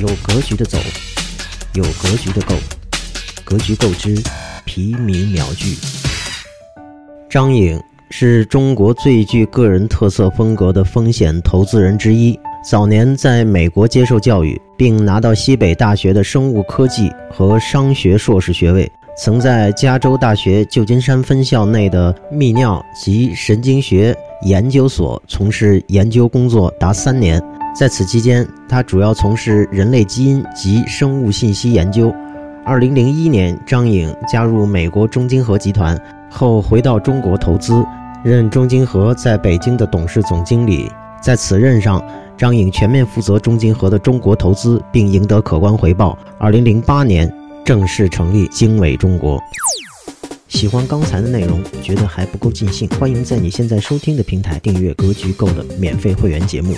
有格局的走，有格局的够，格局够之，皮米秒聚。张颖是中国最具个人特色风格的风险投资人之一。早年在美国接受教育，并拿到西北大学的生物科技和商学硕士学位。曾在加州大学旧金山分校内的泌尿及神经学研究所从事研究工作达三年。在此期间，他主要从事人类基因及生物信息研究。二零零一年，张颖加入美国中金和集团后，回到中国投资，任中金和在北京的董事总经理。在此任上，张颖全面负责中金和的中国投资，并赢得可观回报。二零零八年，正式成立经纬中国。喜欢刚才的内容，觉得还不够尽兴，欢迎在你现在收听的平台订阅《格局够》的免费会员节目。